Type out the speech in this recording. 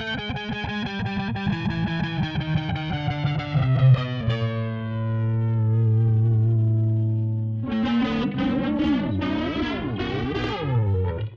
you